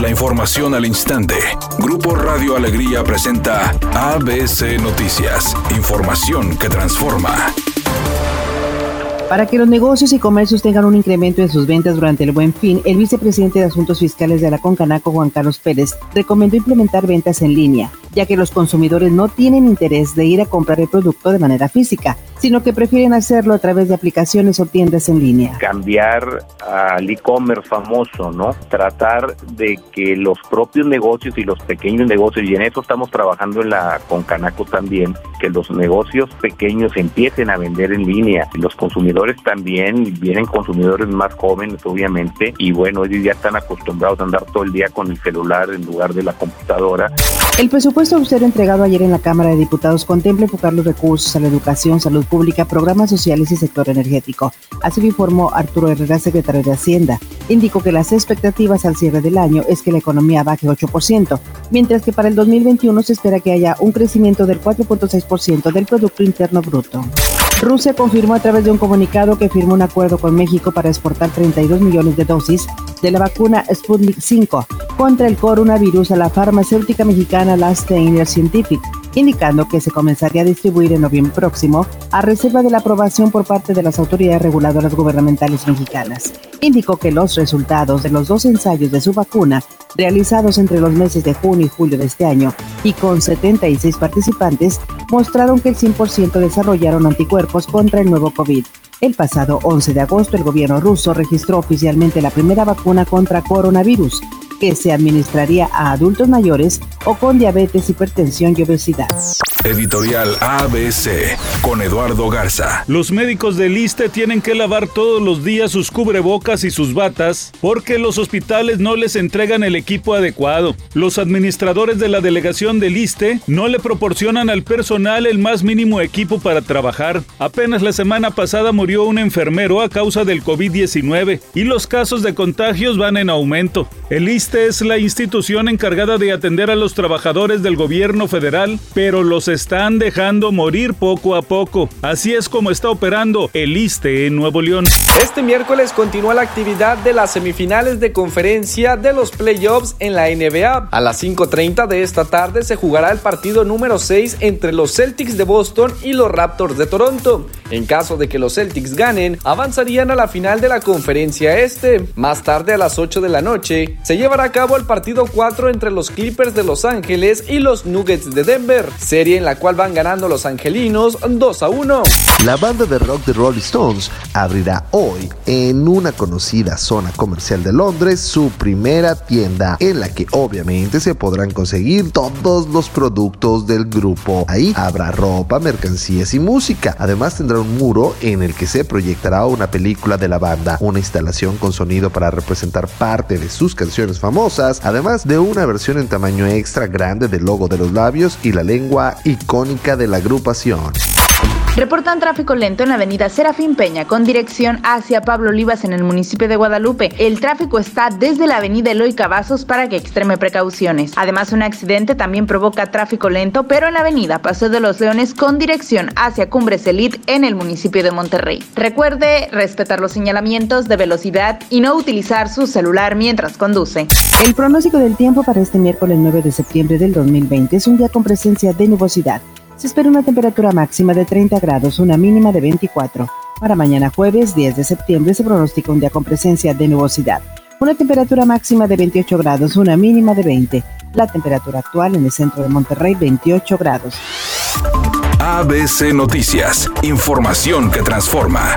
La información al instante. Grupo Radio Alegría presenta ABC Noticias. Información que transforma. Para que los negocios y comercios tengan un incremento en sus ventas durante el buen fin, el vicepresidente de Asuntos Fiscales de la Concanaco, Juan Carlos Pérez, recomendó implementar ventas en línea, ya que los consumidores no tienen interés de ir a comprar el producto de manera física, sino que prefieren hacerlo a través de aplicaciones o tiendas en línea. Cambiar al e-commerce famoso, ¿no? Tratar de que los propios negocios y los pequeños negocios, y en eso estamos trabajando en la Concanaco también, que los negocios pequeños empiecen a vender en línea. Los consumidores también, vienen consumidores más jóvenes, obviamente, y bueno, ellos ya están acostumbrados a andar todo el día con el celular en lugar de la computadora. El presupuesto usted entregado ayer en la Cámara de Diputados contempla enfocar los recursos a la educación, salud pública, programas sociales y sector energético. Así lo informó Arturo Herrera, secretario de Hacienda. Indicó que las expectativas al cierre del año es que la economía baje 8%, mientras que para el 2021 se espera que haya un crecimiento del 4.6% del Producto Interno Bruto. Rusia confirmó a través de un comunicado que firmó un acuerdo con México para exportar 32 millones de dosis de la vacuna Sputnik 5 contra el coronavirus a la farmacéutica mexicana La Steiner Scientific indicando que se comenzaría a distribuir en noviembre próximo a reserva de la aprobación por parte de las autoridades reguladoras gubernamentales mexicanas. Indicó que los resultados de los dos ensayos de su vacuna realizados entre los meses de junio y julio de este año y con 76 participantes mostraron que el 100% desarrollaron anticuerpos contra el nuevo COVID. El pasado 11 de agosto el gobierno ruso registró oficialmente la primera vacuna contra coronavirus que se administraría a adultos mayores o con diabetes, hipertensión y obesidad. Editorial ABC con Eduardo Garza. Los médicos del ISTE tienen que lavar todos los días sus cubrebocas y sus batas porque los hospitales no les entregan el equipo adecuado. Los administradores de la delegación del ISTE no le proporcionan al personal el más mínimo equipo para trabajar. Apenas la semana pasada murió un enfermero a causa del COVID-19 y los casos de contagios van en aumento. El ISTE es la institución encargada de atender a los trabajadores del gobierno federal, pero los están dejando morir poco a poco. Así es como está operando el ISTE en Nuevo León. Este miércoles continúa la actividad de las semifinales de conferencia de los playoffs en la NBA. A las 5.30 de esta tarde se jugará el partido número 6 entre los Celtics de Boston y los Raptors de Toronto. En caso de que los Celtics ganen, avanzarían a la final de la conferencia este. Más tarde a las 8 de la noche se llevará a cabo el partido 4 entre los Clippers de Los Ángeles y los Nuggets de Denver, en la cual van ganando los angelinos 2 a 1. La banda de rock de Rolling Stones abrirá hoy en una conocida zona comercial de Londres su primera tienda en la que obviamente se podrán conseguir todos los productos del grupo. Ahí habrá ropa, mercancías y música. Además tendrá un muro en el que se proyectará una película de la banda, una instalación con sonido para representar parte de sus canciones famosas, además de una versión en tamaño extra grande del logo de los labios y la lengua icónica de la agrupación. Reportan tráfico lento en la avenida Serafín Peña con dirección hacia Pablo Olivas en el municipio de Guadalupe. El tráfico está desde la avenida Eloy Cavazos para que extreme precauciones. Además, un accidente también provoca tráfico lento, pero en la avenida Paseo de los Leones con dirección hacia Cumbres Elite en el municipio de Monterrey. Recuerde respetar los señalamientos de velocidad y no utilizar su celular mientras conduce. El pronóstico del tiempo para este miércoles 9 de septiembre del 2020 es un día con presencia de nubosidad. Se espera una temperatura máxima de 30 grados, una mínima de 24. Para mañana jueves 10 de septiembre se pronostica un día con presencia de nubosidad. Una temperatura máxima de 28 grados, una mínima de 20. La temperatura actual en el centro de Monterrey 28 grados. ABC Noticias, información que transforma.